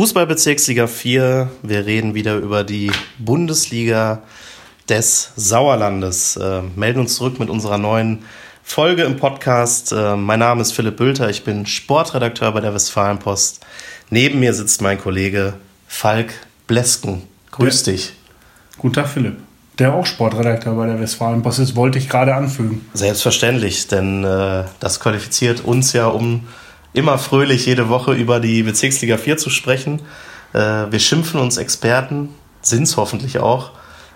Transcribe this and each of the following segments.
Fußballbezirksliga 4. Wir reden wieder über die Bundesliga des Sauerlandes. Äh, melden uns zurück mit unserer neuen Folge im Podcast. Äh, mein Name ist Philipp Bülter, ich bin Sportredakteur bei der Westfalenpost. Neben mir sitzt mein Kollege Falk Blesken. Grüß ja. dich. Guten Tag, Philipp. Der auch Sportredakteur bei der Westfalenpost ist, wollte ich gerade anfügen. Selbstverständlich, denn äh, das qualifiziert uns ja um immer fröhlich jede Woche über die Bezirksliga 4 zu sprechen. Äh, wir schimpfen uns Experten, sind es hoffentlich auch.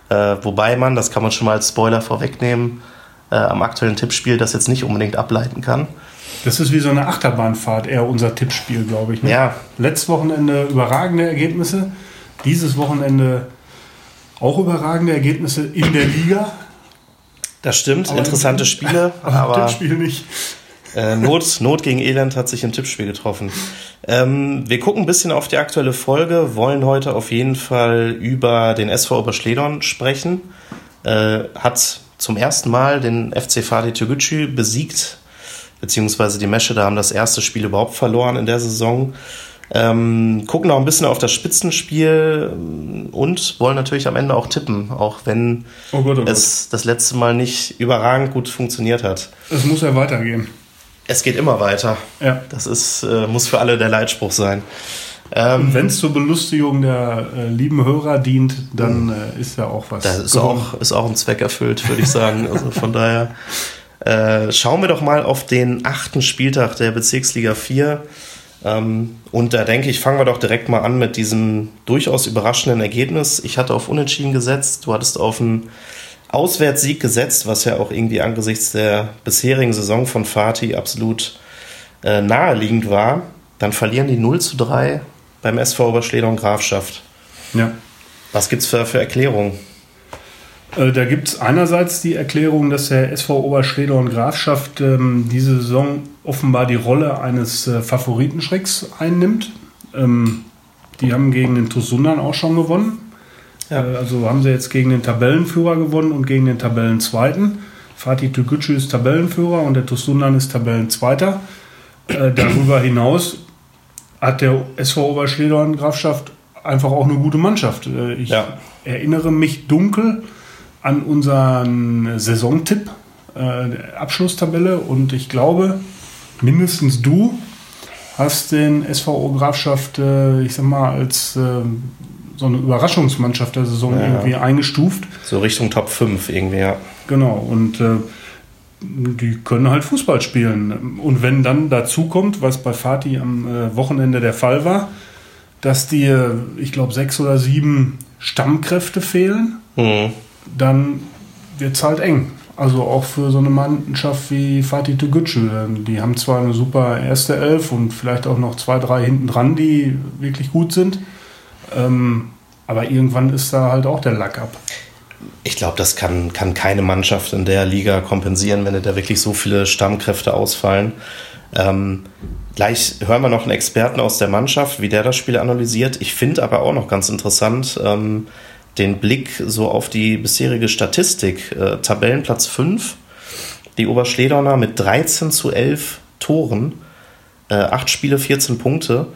Äh, wobei man, das kann man schon mal als Spoiler vorwegnehmen, äh, am aktuellen Tippspiel das jetzt nicht unbedingt ableiten kann. Das ist wie so eine Achterbahnfahrt, eher unser Tippspiel, glaube ich. Ne? Ja. Letztes Wochenende überragende Ergebnisse. Dieses Wochenende auch überragende Ergebnisse in der Liga. Das stimmt, aber interessante Spiele. aber, aber Tippspiel nicht. Äh, Not, Not gegen Elend hat sich im Tippspiel getroffen. Ähm, wir gucken ein bisschen auf die aktuelle Folge, wollen heute auf jeden Fall über den SV Oberschledorn sprechen. Äh, hat zum ersten Mal den FC Fadi Toguchi besiegt, beziehungsweise die Mesche da haben das erste Spiel überhaupt verloren in der Saison. Ähm, gucken auch ein bisschen auf das Spitzenspiel und wollen natürlich am Ende auch tippen, auch wenn oh Gott, oh Gott. es das letzte Mal nicht überragend gut funktioniert hat. Es muss ja weitergehen. Es geht immer weiter. Ja. Das ist, äh, muss für alle der Leitspruch sein. Ähm, wenn es zur Belustigung der äh, lieben Hörer dient, dann äh, ist ja auch was. Das ist auch, ist auch ein Zweck erfüllt, würde ich sagen. Also von daher äh, schauen wir doch mal auf den achten Spieltag der Bezirksliga 4. Ähm, und da denke ich, fangen wir doch direkt mal an mit diesem durchaus überraschenden Ergebnis. Ich hatte auf Unentschieden gesetzt, du hattest auf einen Auswärtssieg gesetzt, was ja auch irgendwie angesichts der bisherigen Saison von Fatih absolut äh, naheliegend war. Dann verlieren die 0 zu 3 beim SV Oberschledern Grafschaft. Ja. Was gibt es für, für Erklärungen? Äh, da gibt es einerseits die Erklärung, dass der SV Oberschledorn Grafschaft ähm, diese Saison offenbar die Rolle eines äh, Favoritenschrecks einnimmt. Ähm, die haben gegen den Tusundan auch schon gewonnen. Ja. Äh, also haben sie jetzt gegen den Tabellenführer gewonnen und gegen den Tabellenzweiten. Fatih Tügücü ist Tabellenführer und der Tusundan ist Tabellenzweiter. Äh, darüber hinaus hat der SV Oberschledorn Grafschaft einfach auch eine gute Mannschaft. Äh, ich ja. erinnere mich dunkel an unseren Saisontipp, äh, Abschlusstabelle und ich glaube, mindestens du hast den SVO Grafschaft, ich sag mal, als äh, so eine Überraschungsmannschaft der Saison ja, irgendwie eingestuft. So Richtung Top 5 irgendwie, ja. Genau, und äh, die können halt Fußball spielen. Und wenn dann dazu kommt, was bei Fatih am äh, Wochenende der Fall war, dass dir, ich glaube, sechs oder sieben Stammkräfte fehlen, mhm. dann wird es halt eng. Also auch für so eine Mannschaft wie Fatih Togucu. Die haben zwar eine super erste Elf und vielleicht auch noch zwei, drei hinten dran, die wirklich gut sind. Ähm, aber irgendwann ist da halt auch der Lack ab. Ich glaube, das kann, kann keine Mannschaft in der Liga kompensieren, wenn da wirklich so viele Stammkräfte ausfallen. Ähm, gleich hören wir noch einen Experten aus der Mannschaft, wie der das Spiel analysiert. Ich finde aber auch noch ganz interessant ähm, den Blick so auf die bisherige Statistik. Äh, Tabellenplatz 5, die Oberschledorner mit 13 zu 11 Toren, äh, 8 Spiele, 14 Punkte.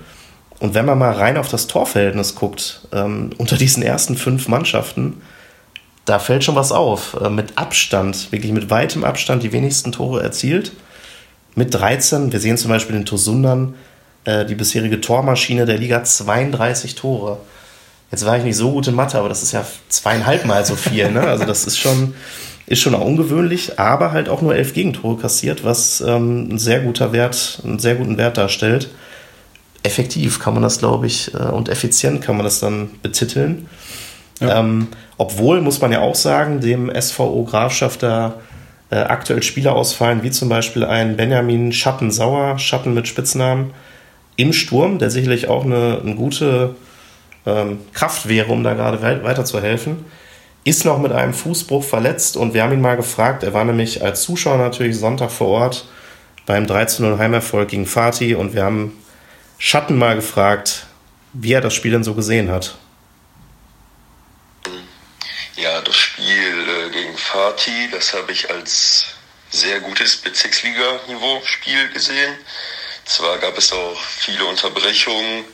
Und wenn man mal rein auf das Torverhältnis guckt, ähm, unter diesen ersten fünf Mannschaften, da fällt schon was auf. Äh, mit Abstand, wirklich mit weitem Abstand die wenigsten Tore erzielt. Mit 13, wir sehen zum Beispiel den Tosundern, äh, die bisherige Tormaschine der Liga, 32 Tore. Jetzt war ich nicht so gut in Mathe, aber das ist ja zweieinhalb Mal so viel. Ne? Also das ist schon, ist schon auch ungewöhnlich, aber halt auch nur elf Gegentore kassiert, was ähm, ein sehr guter Wert, einen sehr guten Wert darstellt effektiv kann man das, glaube ich, äh, und effizient kann man das dann betiteln. Ja. Ähm, obwohl, muss man ja auch sagen, dem SVO Grafschaft da äh, aktuell Spieler ausfallen, wie zum Beispiel ein Benjamin Schatten-Sauer, Schatten mit Spitznamen, im Sturm, der sicherlich auch eine, eine gute ähm, Kraft wäre, um da gerade weiterzuhelfen, ist noch mit einem Fußbruch verletzt und wir haben ihn mal gefragt, er war nämlich als Zuschauer natürlich Sonntag vor Ort beim 13-0 Heimerfolg gegen Fatih und wir haben Schatten mal gefragt, wie er das Spiel denn so gesehen hat. Ja, das Spiel äh, gegen Fatih, das habe ich als sehr gutes Bezirksliga-Niveau-Spiel gesehen. Zwar gab es auch viele Unterbrechungen,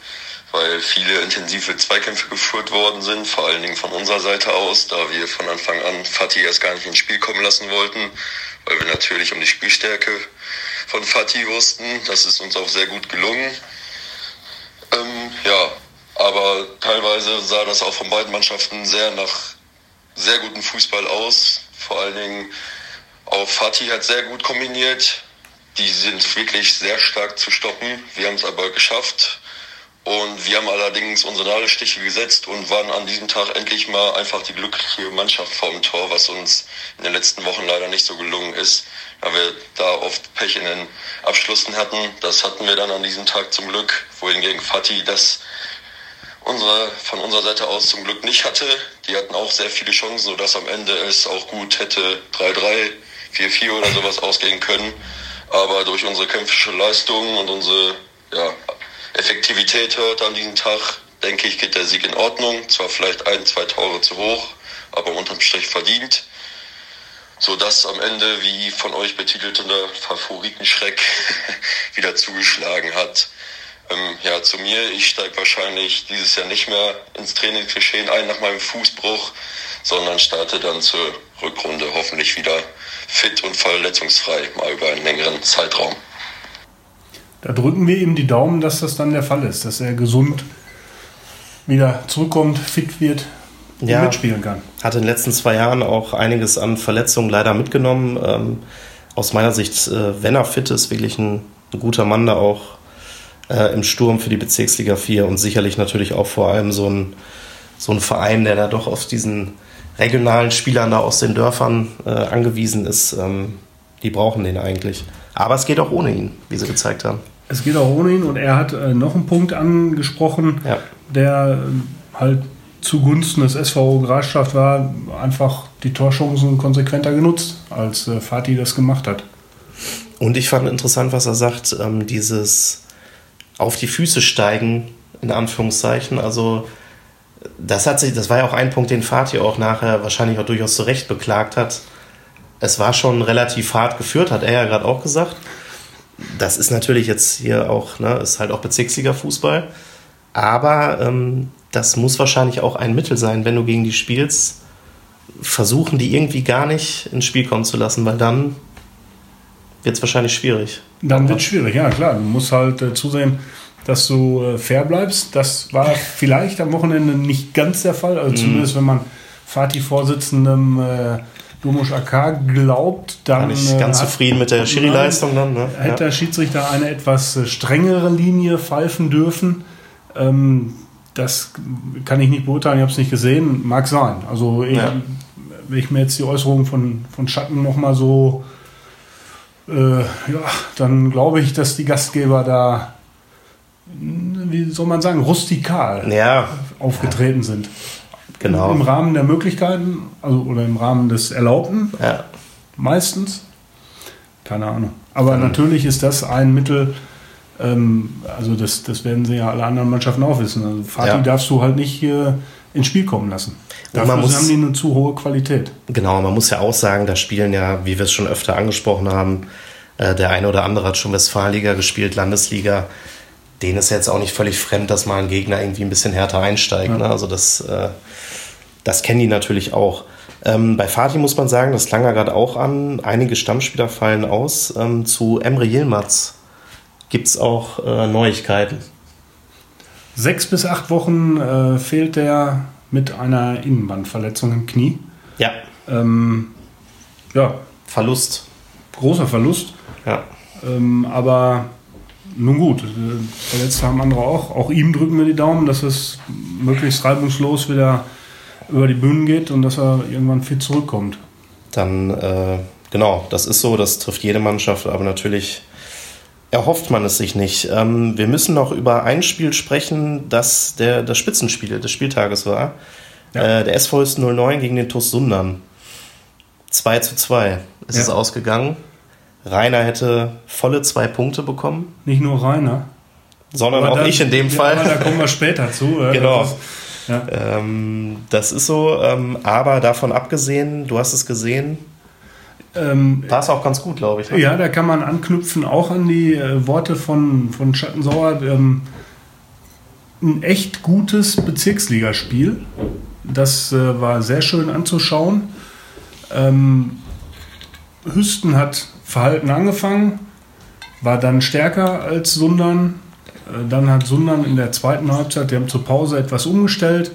weil viele intensive Zweikämpfe geführt worden sind, vor allen Dingen von unserer Seite aus, da wir von Anfang an Fatih erst gar nicht ins Spiel kommen lassen wollten, weil wir natürlich um die Spielstärke von Fatih wussten. Das ist uns auch sehr gut gelungen. Ähm, ja, aber teilweise sah das auch von beiden Mannschaften sehr nach sehr guten Fußball aus. Vor allen Dingen auch Fatih hat sehr gut kombiniert. Die sind wirklich sehr stark zu stoppen. Wir haben es aber geschafft. Und wir haben allerdings unsere Nadelstiche gesetzt und waren an diesem Tag endlich mal einfach die glückliche Mannschaft vorm Tor, was uns in den letzten Wochen leider nicht so gelungen ist, da wir da oft Pech in den Abschlüssen hatten. Das hatten wir dann an diesem Tag zum Glück, wohingegen Fatih das unsere, von unserer Seite aus zum Glück nicht hatte. Die hatten auch sehr viele Chancen, sodass am Ende es auch gut hätte 3-3, 4-4 oder sowas ausgehen können. Aber durch unsere kämpfische Leistung und unsere ja, Effektivität hört an diesem Tag, denke ich, geht der Sieg in Ordnung. Zwar vielleicht ein, zwei Tore zu hoch, aber unterm Strich verdient. Sodass am Ende, wie von euch betitelte Favoritenschreck wieder zugeschlagen hat. Ähm, ja, zu mir, ich steige wahrscheinlich dieses Jahr nicht mehr ins Trainingsgeschehen ein nach meinem Fußbruch, sondern starte dann zur Rückrunde hoffentlich wieder fit und verletzungsfrei, mal über einen längeren Zeitraum. Da drücken wir ihm die Daumen, dass das dann der Fall ist, dass er gesund wieder zurückkommt, fit wird ja, mitspielen kann. Hat in den letzten zwei Jahren auch einiges an Verletzungen leider mitgenommen. Ähm, aus meiner Sicht, äh, wenn er fit ist, wirklich ein, ein guter Mann da auch äh, im Sturm für die Bezirksliga 4 und sicherlich natürlich auch vor allem so ein, so ein Verein, der da doch auf diesen regionalen Spielern da aus den Dörfern äh, angewiesen ist. Ähm, die brauchen den eigentlich. Aber es geht auch ohne ihn, wie sie gezeigt haben. Es geht auch ohne ihn und er hat äh, noch einen Punkt angesprochen, ja. der äh, halt zugunsten des SVO Grasstadt war, einfach die Torchancen konsequenter genutzt, als äh, Fatih das gemacht hat. Und ich fand interessant, was er sagt, ähm, dieses auf die Füße steigen, in Anführungszeichen. Also das hat sich, das war ja auch ein Punkt, den Fatih auch nachher wahrscheinlich auch durchaus zu Recht beklagt hat. Es war schon relativ hart geführt, hat er ja gerade auch gesagt das ist natürlich jetzt hier auch, ne, ist halt auch Bezirksliga-Fußball. Aber ähm, das muss wahrscheinlich auch ein Mittel sein, wenn du gegen die spielst, versuchen die irgendwie gar nicht ins Spiel kommen zu lassen, weil dann wird es wahrscheinlich schwierig. Dann wird es schwierig, ja klar. Du musst halt äh, zusehen, dass du äh, fair bleibst. Das war vielleicht am Wochenende nicht ganz der Fall. Also mhm. zumindest wenn man Fatih-Vorsitzendem äh, Domusch AK glaubt, dann. War nicht ganz äh, zufrieden mit der Schiri-Leistung dann, ne? Hätte der Schiedsrichter eine etwas äh, strengere Linie pfeifen dürfen. Ähm, das kann ich nicht beurteilen, ich habe es nicht gesehen. Mag sein. Also, ich, ja. wenn ich mir jetzt die Äußerungen von, von Schatten nochmal so. Äh, ja, dann glaube ich, dass die Gastgeber da, wie soll man sagen, rustikal ja. aufgetreten sind. Genau. Im Rahmen der Möglichkeiten, also oder im Rahmen des Erlaubten. Ja. Meistens. Keine Ahnung. Aber mhm. natürlich ist das ein Mittel, ähm, also das, das werden sie ja alle anderen Mannschaften auch wissen. Also Fatih ja. darfst du halt nicht hier ins Spiel kommen lassen. Dafür muss, haben die eine zu hohe Qualität. Genau, man muss ja auch sagen, da spielen ja, wie wir es schon öfter angesprochen haben, äh, der eine oder andere hat schon Westfalenliga gespielt, Landesliga. Denen ist jetzt auch nicht völlig fremd, dass mal ein Gegner irgendwie ein bisschen härter einsteigt. Ja. Ne? Also das äh, das kennen die natürlich auch. Ähm, bei Fatih muss man sagen, das klang ja gerade auch an, einige Stammspieler fallen aus. Ähm, zu Emre Yilmaz gibt es auch äh, Neuigkeiten. Sechs bis acht Wochen äh, fehlt er mit einer Innenbandverletzung im Knie. Ja. Ähm, ja. Verlust. Großer Verlust. Ja. Ähm, aber nun gut, äh, verletzt haben andere auch. Auch ihm drücken wir die Daumen, dass es möglichst reibungslos wieder über die Bühnen geht und dass er irgendwann fit zurückkommt. Dann, äh, genau, das ist so, das trifft jede Mannschaft, aber natürlich erhofft man es sich nicht. Ähm, wir müssen noch über ein Spiel sprechen, das der, das Spitzenspiel des Spieltages war. Ja. Äh, der SV ist 09 gegen den TuS Sundern. 2 zu 2 ist ja. es ausgegangen. Rainer hätte volle zwei Punkte bekommen. Nicht nur Rainer. Sondern aber auch ich in dem ja, Fall. da kommen wir später zu. genau. Das ist, ja. Ähm, das ist so, ähm, aber davon abgesehen, du hast es gesehen, ähm, es auch ganz gut, glaube ich. Ne? Ja, da kann man anknüpfen, auch an die äh, Worte von, von Schattensauer. Ähm, ein echt gutes Bezirksligaspiel. Das äh, war sehr schön anzuschauen. Ähm, Hüsten hat verhalten angefangen, war dann stärker als Sundern. Äh, dann hat Sundern in der zweiten Halbzeit, die haben zur Pause etwas umgestellt,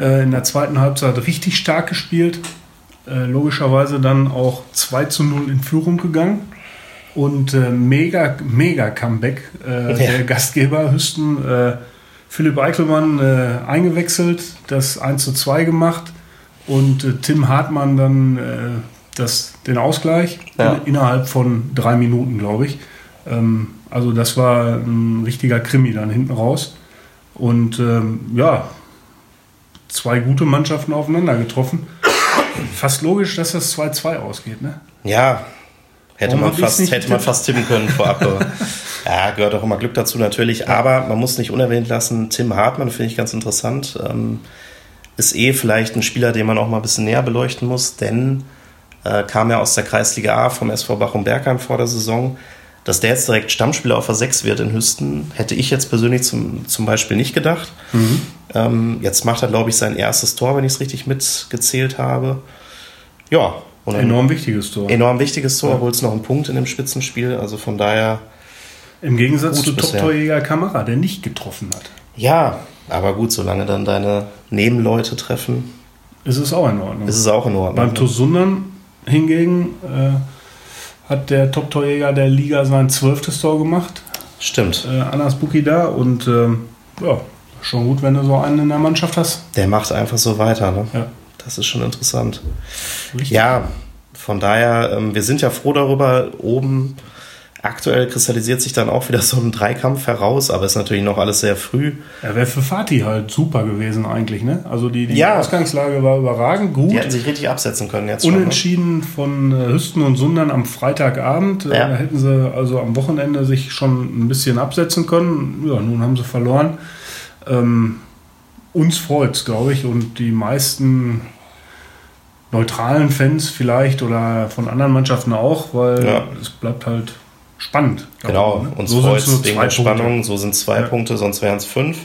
äh, in der zweiten Halbzeit richtig stark gespielt. Äh, logischerweise dann auch 2 zu 0 in Führung gegangen. Und äh, mega, mega Comeback äh, ja. der Gastgeber Hüsten. Äh, Philipp Eichelmann äh, eingewechselt, das 1 zu 2 gemacht und äh, Tim Hartmann dann das, den Ausgleich ja. in, innerhalb von drei Minuten, glaube ich. Ähm, also das war ein richtiger Krimi dann hinten raus. Und ähm, ja, zwei gute Mannschaften aufeinander getroffen. Fast logisch, dass das 2-2 ausgeht, ne? Ja, hätte, man fast, hätte man fast tippen können vorab. ja, gehört auch immer Glück dazu natürlich. Aber man muss nicht unerwähnt lassen, Tim Hartmann finde ich ganz interessant. Ähm, ist eh vielleicht ein Spieler, den man auch mal ein bisschen näher beleuchten muss, denn äh, kam ja aus der Kreisliga A vom SV Bachum Bergheim vor der Saison. Dass der jetzt direkt Stammspieler auf der 6 wird in Hüsten, hätte ich jetzt persönlich zum, zum Beispiel nicht gedacht. Mhm. Ähm, jetzt macht er, glaube ich, sein erstes Tor, wenn ich es richtig mitgezählt habe. Ja. Und enorm wichtiges Tor. Enorm wichtiges Tor, ja. holt es noch einen Punkt in dem Spitzenspiel. Also von daher. Im Gegensatz zu Top-Torjäger Kamara, der nicht getroffen hat. Ja, aber gut, solange dann deine Nebenleute treffen. Ist es auch in Ordnung. Ist es auch in Ordnung. Beim Tosundan hingegen äh, hat der Top-Torjäger der Liga sein zwölftes Tor gemacht. Stimmt. Äh, Anas Buki da und äh, ja, schon gut, wenn du so einen in der Mannschaft hast. Der macht einfach so weiter, ne? Ja. Das ist schon interessant. Richtig. Ja, von daher, ähm, wir sind ja froh darüber, oben Aktuell kristallisiert sich dann auch wieder so ein Dreikampf heraus, aber ist natürlich noch alles sehr früh. Er wäre für Fatih halt super gewesen eigentlich, ne? Also die, die ja. Ausgangslage war überragend gut. Die hätten sich richtig absetzen können jetzt Unentschieden schon, ne? von äh, Hüsten und Sundern am Freitagabend. Äh, ja. Da hätten sie also am Wochenende sich schon ein bisschen absetzen können. Ja, nun haben sie verloren. Ähm, uns freut es, glaube ich, und die meisten neutralen Fans vielleicht oder von anderen Mannschaften auch, weil ja. es bleibt halt spannend. Genau, ne? uns so freut es wegen der Spannung. So sind zwei ja. Punkte, sonst wären es fünf.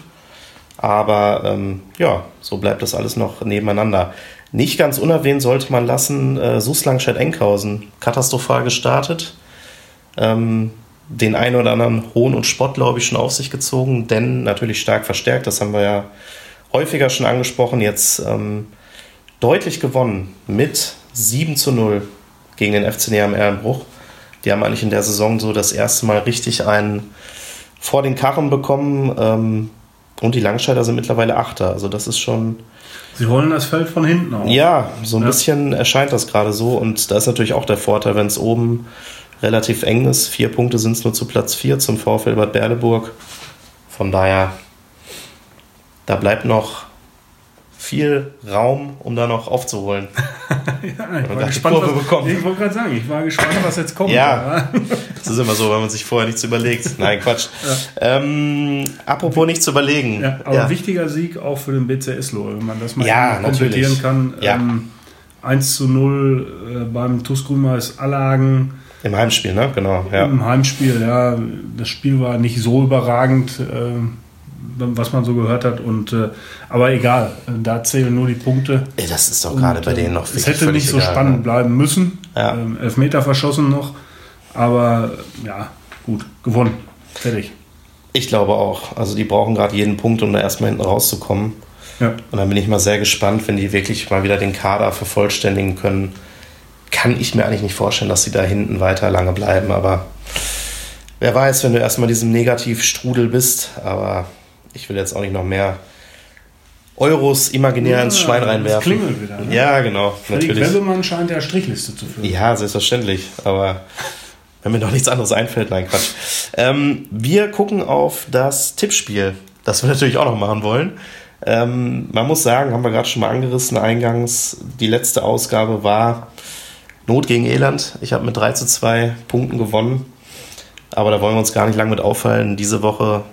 Aber ähm, ja, so bleibt das alles noch nebeneinander. Nicht ganz unerwähnt sollte man lassen, äh, Suslangstedt-Enkhausen, katastrophal gestartet. Ähm, den einen oder anderen Hohn und Spott, glaube ich, schon auf sich gezogen, denn natürlich stark verstärkt, das haben wir ja häufiger schon angesprochen, jetzt ähm, deutlich gewonnen mit 7 zu 0 gegen den FC Neam Ehrenbruch. Die haben eigentlich in der Saison so das erste Mal richtig einen vor den Karren bekommen. Ähm, und die Langscheider sind mittlerweile Achter. Also das ist schon. Sie wollen das Feld von hinten auf. Ja, so ein ja. bisschen erscheint das gerade so. Und da ist natürlich auch der Vorteil, wenn es oben relativ eng ist. Vier Punkte sind es nur zu Platz vier zum VfL Bad Berleburg. Von daher, da bleibt noch viel Raum, um da noch aufzuholen. ja, ich war gespannt, was, ich wollte gerade sagen, ich war gespannt, was jetzt kommt. Ja, das ist immer so, wenn man sich vorher nichts überlegt. Nein, Quatsch. Ja. Ähm, apropos nichts überlegen. Ja, aber ja. wichtiger Sieg auch für den BCS Lohe, wenn man das mal ja, komplettieren kann. Ja. Ähm, 1 zu 0 äh, beim TuS Grünmais Allagen. Im Heimspiel, ne? Genau. Ja. Im Heimspiel, ja. Das Spiel war nicht so überragend. Äh, was man so gehört hat. Und, äh, aber egal, da zählen nur die Punkte. Das ist doch gerade bei denen noch äh, Es hätte nicht so egal, spannend ne? bleiben müssen. Ja. Ähm, Elfmeter verschossen noch. Aber ja, gut, gewonnen. Fertig. Ich glaube auch. Also die brauchen gerade jeden Punkt, um da erstmal hinten rauszukommen. Ja. Und dann bin ich mal sehr gespannt, wenn die wirklich mal wieder den Kader vervollständigen können. Kann ich mir eigentlich nicht vorstellen, dass sie da hinten weiter lange bleiben. Aber wer weiß, wenn du erstmal diesem Negativstrudel bist. Aber ich will jetzt auch nicht noch mehr Euros imaginär ja, ins Schwein reinwerfen. Das klingelt wieder. Ne? Ja, genau. Fredrik natürlich. Webbemann scheint ja Strichliste zu führen. Ja, selbstverständlich. Aber wenn mir noch nichts anderes einfällt, nein, Quatsch. Ähm, wir gucken auf das Tippspiel, das wir natürlich auch noch machen wollen. Ähm, man muss sagen, haben wir gerade schon mal angerissen eingangs, die letzte Ausgabe war Not gegen Elend. Ich habe mit 3 zu 2 Punkten gewonnen. Aber da wollen wir uns gar nicht lange mit auffallen. Diese Woche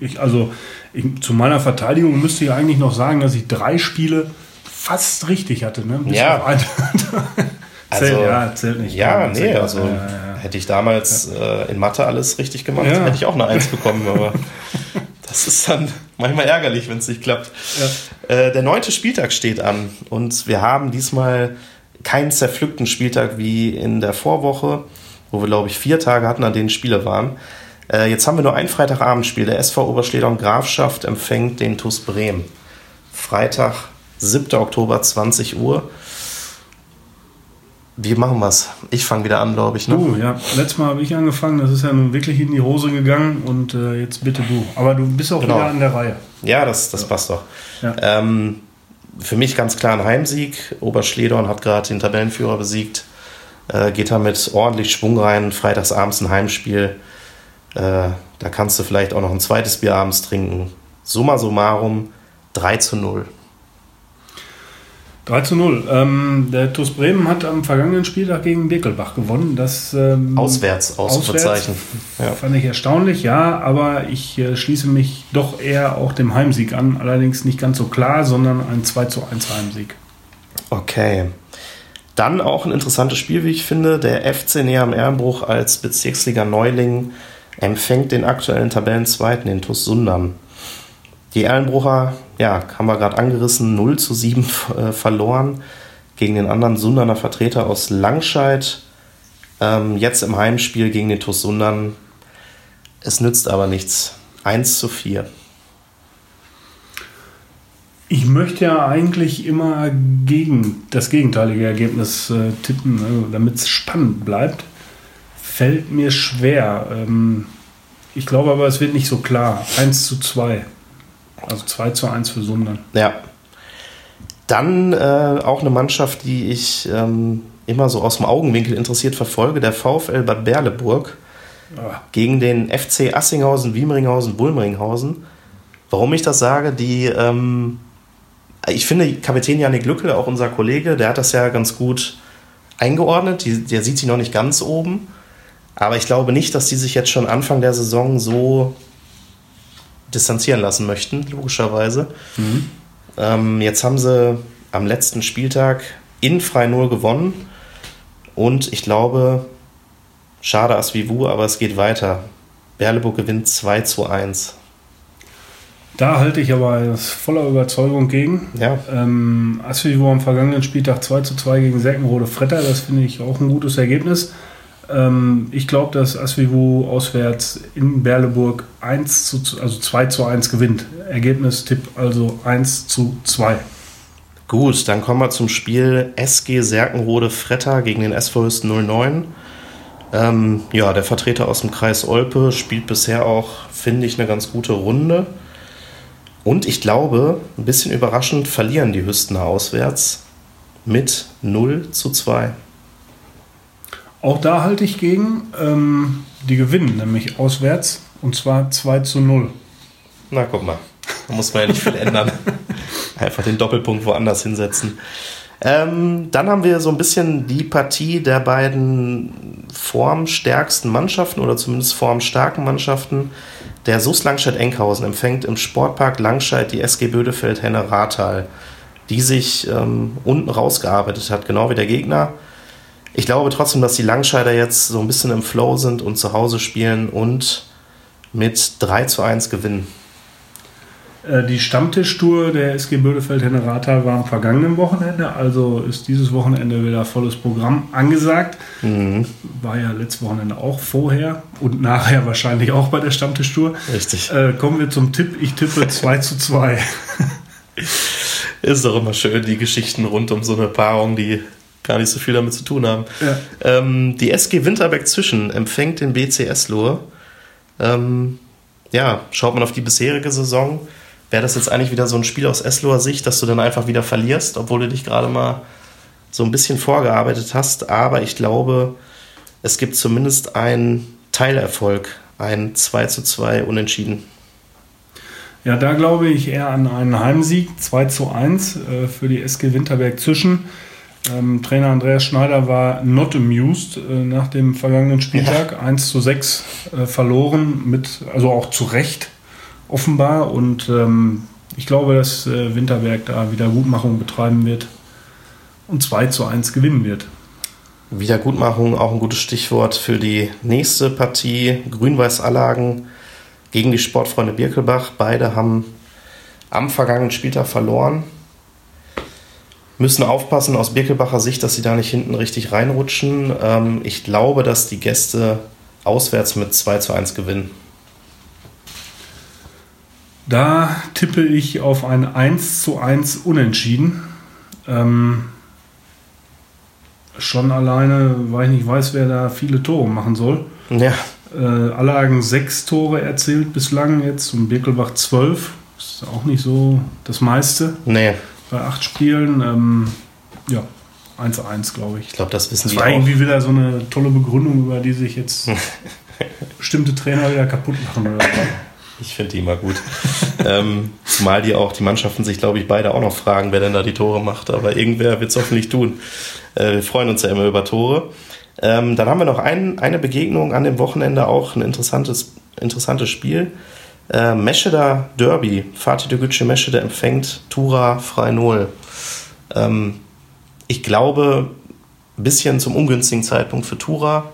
ich, also ich, zu meiner Verteidigung müsste ich eigentlich noch sagen, dass ich drei Spiele fast richtig hatte. Ne? Bis ja. also, zählt, ja, zählt nicht. Ja, nee, also ja, hätte ich damals äh, in Mathe alles richtig gemacht, hätte ich auch eine Eins bekommen, aber Das ist dann manchmal ärgerlich, wenn es nicht klappt. Äh, der neunte Spieltag steht an und wir haben diesmal keinen zerpflückten Spieltag wie in der Vorwoche, wo wir, glaube ich, vier Tage hatten, an denen Spiele waren. Äh, jetzt haben wir nur ein Freitagabendspiel. Der SV Oberschleder und Grafschaft empfängt den TuS Bremen. Freitag, 7. Oktober, 20 Uhr. Wie machen wir es? Ich fange wieder an, glaube ich. Ne? Du, ja. Letztes Mal habe ich angefangen. Das ist ja nun wirklich in die Hose gegangen. Und äh, jetzt bitte du. Aber du bist auch genau. wieder an der Reihe. Ja, das, das ja. passt doch. Ja. Ähm, für mich ganz klar ein Heimsieg. Oberschledorn hat gerade den Tabellenführer besiegt. Äh, geht da mit ordentlich Schwung rein. Freitagsabends ein Heimspiel. Äh, da kannst du vielleicht auch noch ein zweites Bier abends trinken. Summa summarum 3 zu 0. 3 zu 0. Ähm, der TuS Bremen hat am vergangenen Spieltag gegen Birkelbach gewonnen. Das, ähm, auswärts, Ausrufezeichen. Ja. Fand ich erstaunlich, ja, aber ich äh, schließe mich doch eher auch dem Heimsieg an. Allerdings nicht ganz so klar, sondern ein 2 zu 1 Heimsieg. Okay. Dann auch ein interessantes Spiel, wie ich finde. Der FC Näher am Ehrenbruch als Bezirksliga Neuling empfängt den aktuellen Tabellenzweiten, den TuS Sundern. Die Erlenbrucher, ja, haben wir gerade angerissen, 0 zu 7 äh, verloren gegen den anderen Sunderner Vertreter aus Langscheid. Ähm, jetzt im Heimspiel gegen den TuS Sundern. Es nützt aber nichts. 1 zu 4. Ich möchte ja eigentlich immer gegen das gegenteilige Ergebnis äh, tippen, ne, damit es spannend bleibt. Fällt mir schwer. Ähm, ich glaube aber, es wird nicht so klar. 1 zu 2. Also 2 zu 1 für Sundern. Ja. Dann äh, auch eine Mannschaft, die ich ähm, immer so aus dem Augenwinkel interessiert verfolge, der VfL Bad Berleburg ah. gegen den FC Assinghausen, Wiemringhausen, Bulmringhausen. Warum ich das sage, die, ähm, ich finde, Kapitän Janik Lückel, auch unser Kollege, der hat das ja ganz gut eingeordnet. Die, der sieht sich noch nicht ganz oben. Aber ich glaube nicht, dass die sich jetzt schon Anfang der Saison so distanzieren lassen möchten, logischerweise. Mhm. Ähm, jetzt haben sie am letzten Spieltag in Frei 0 gewonnen. Und ich glaube, schade Asvivu, aber es geht weiter. Berleburg gewinnt 2 zu 1. Da halte ich aber voller Überzeugung gegen. Ja. Ähm, Asvivu am vergangenen Spieltag 2 zu 2 gegen Seckenrode Fretter, das finde ich auch ein gutes Ergebnis. Ähm, ich glaube, dass Asvivu auswärts in Berleburg 1 zu, also 2 zu 1 gewinnt. Ergebnistipp also 1 zu 2. Gut, dann kommen wir zum Spiel SG Serkenrode Fretter gegen den SV Hüsten 09. Ähm, ja, der Vertreter aus dem Kreis Olpe spielt bisher auch, finde ich, eine ganz gute Runde. Und ich glaube, ein bisschen überraschend verlieren die Hüstener auswärts mit 0 zu 2. Auch da halte ich gegen. Ähm, die gewinnen nämlich auswärts und zwar 2 zu 0. Na, guck mal. Da muss man ja nicht viel ändern. Einfach den Doppelpunkt woanders hinsetzen. Ähm, dann haben wir so ein bisschen die Partie der beiden formstärksten Mannschaften oder zumindest formstarken Mannschaften. Der SUS Langscheid-Enkhausen empfängt im Sportpark Langscheid die SG Bödefeld-Henne-Rathal, die sich ähm, unten rausgearbeitet hat, genau wie der Gegner. Ich glaube trotzdem, dass die Langscheider jetzt so ein bisschen im Flow sind und zu Hause spielen und mit 3 zu 1 gewinnen. Äh, die Stammtischtour der SG Bödefeld Hennerata war am vergangenen Wochenende, also ist dieses Wochenende wieder volles Programm angesagt. Mhm. War ja letztes Wochenende auch vorher und nachher wahrscheinlich auch bei der Stammtischtour. Richtig. Äh, kommen wir zum Tipp. Ich tippe 2 zu 2. Ist doch immer schön, die Geschichten rund um so eine Paarung, die gar nicht so viel damit zu tun haben. Ja. Ähm, die SG Winterberg Zwischen empfängt den BCS Lohr. Ähm, ja, schaut man auf die bisherige Saison, wäre das jetzt eigentlich wieder so ein Spiel aus Esloher Sicht, dass du dann einfach wieder verlierst, obwohl du dich gerade mal so ein bisschen vorgearbeitet hast. Aber ich glaube, es gibt zumindest einen Teilerfolg, ein 2 zu 2 Unentschieden. Ja, da glaube ich eher an einen Heimsieg, 2 zu 1 äh, für die SG Winterberg Zwischen. Ähm, Trainer Andreas Schneider war not amused äh, nach dem vergangenen Spieltag. Ja. 1 zu 6 äh, verloren, mit, also auch zu Recht offenbar. Und ähm, ich glaube, dass äh, Winterberg da Wiedergutmachung betreiben wird und 2 zu 1 gewinnen wird. Wiedergutmachung, auch ein gutes Stichwort für die nächste Partie. Grün-Weiß Allagen gegen die Sportfreunde Birkelbach. Beide haben am vergangenen Spieltag verloren. Müssen aufpassen aus Birkelbacher Sicht, dass sie da nicht hinten richtig reinrutschen. Ähm, ich glaube, dass die Gäste auswärts mit 2 zu 1 gewinnen. Da tippe ich auf ein 1 zu 1 Unentschieden. Ähm, schon alleine, weil ich nicht weiß, wer da viele Tore machen soll. Ja. Äh, Allagen sechs Tore erzielt bislang jetzt und Birkelbach zwölf. Ist auch nicht so das meiste Nee, bei acht Spielen. Ähm, ja, 1-1, glaube ich. ich glaube, das wissen Das die war auch. irgendwie wieder so eine tolle Begründung, über die sich jetzt bestimmte Trainer wieder kaputt machen. Oder so. Ich finde die immer gut. ähm, zumal die auch, die Mannschaften sich, glaube ich, beide auch noch fragen, wer denn da die Tore macht. Aber irgendwer wird es hoffentlich tun. Äh, wir freuen uns ja immer über Tore. Ähm, dann haben wir noch ein, eine Begegnung an dem Wochenende, auch ein interessantes, interessantes Spiel. Äh, Mescheder Derby. Fatih Dögücü Meschede empfängt Tura Freinol. Ähm, ich glaube, ein bisschen zum ungünstigen Zeitpunkt für Tura.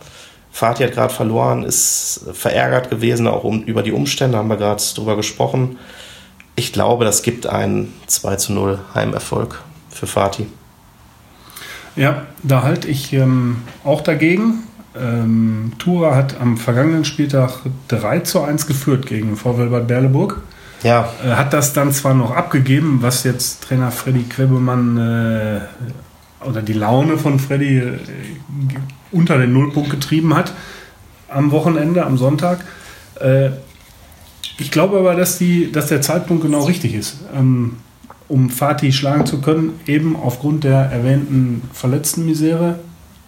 Fatih hat gerade verloren, ist verärgert gewesen, auch um, über die Umstände, haben wir gerade drüber gesprochen. Ich glaube, das gibt einen 2 zu 0 Heimerfolg für Fatih. Ja, da halte ich ähm, auch dagegen. Ähm, Tura hat am vergangenen Spieltag 3 zu 1 geführt gegen VfL Bad Berleburg. Ja, Äh, hat das dann zwar noch abgegeben, was jetzt Trainer Freddy Quebemann äh, oder die Laune von Freddy äh, unter den Nullpunkt getrieben hat am Wochenende, am Sonntag. Äh, ich glaube aber, dass, die, dass der Zeitpunkt genau richtig ist, ähm, um Fatih schlagen zu können, eben aufgrund der erwähnten Verletztenmisere,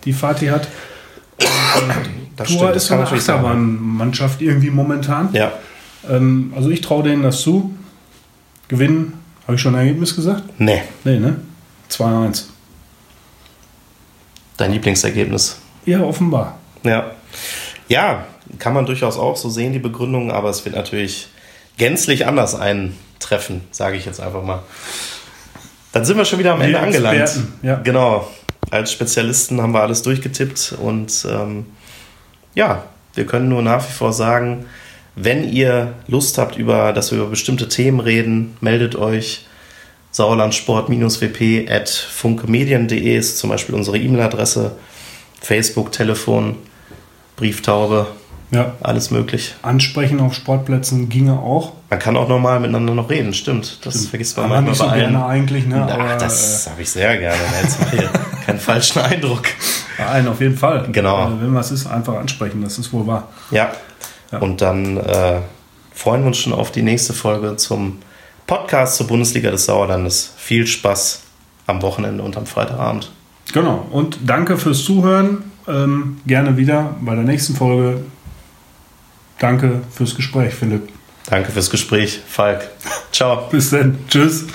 die Fatih hat. Das Tura stimmt, das ist so kann eine. Achterbahnmannschaft irgendwie momentan. ja. Ähm, also ich traue denen das zu. Gewinnen, habe ich schon ein Ergebnis gesagt? Nee, Nee, ne? 2-1. dein Lieblingsergebnis. Ja, offenbar. Ja. Ja, kann man durchaus auch so sehen, die Begründung, aber es wird natürlich gänzlich anders eintreffen, sage ich jetzt einfach mal. Dann sind wir schon wieder am Ende angelangt. Ja. Genau. Als Spezialisten haben wir alles durchgetippt und ähm, ja, wir können nur nach wie vor sagen, wenn ihr Lust habt, über, dass wir über bestimmte Themen reden, meldet euch. Sauerlandsport-wp at funkemedien.de ist zum Beispiel unsere E-Mail-Adresse. Facebook, Telefon, Brieftaube, Ja. alles möglich. Ansprechen auf Sportplätzen ginge auch. Man kann auch normal miteinander noch reden, stimmt. Das vergisst man Aber manchmal nicht so bei allen. gerne eigentlich, ne? Ach, Aber, das habe ich sehr gerne. Da hättest du hier keinen falschen Eindruck. äh, bei allen auf jeden Fall. Genau. Äh, wenn was ist, einfach ansprechen, das ist wohl wahr. Ja. Ja. Und dann äh, freuen wir uns schon auf die nächste Folge zum Podcast zur Bundesliga des Sauerlandes. Viel Spaß am Wochenende und am Freitagabend. Genau. Und danke fürs Zuhören. Ähm, gerne wieder bei der nächsten Folge. Danke fürs Gespräch, Philipp. Danke fürs Gespräch, Falk. Ciao. Bis dann. Tschüss.